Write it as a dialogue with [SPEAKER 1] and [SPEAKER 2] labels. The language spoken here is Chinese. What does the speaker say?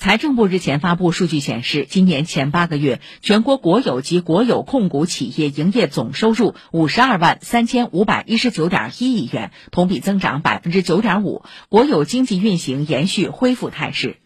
[SPEAKER 1] 财政部日前发布数据显示今年前八个月全国国有及国有控股企业营业总收入五十二万三千五百一十九点一亿元同比增长百分之九点五。国有经济运行延续恢复态势。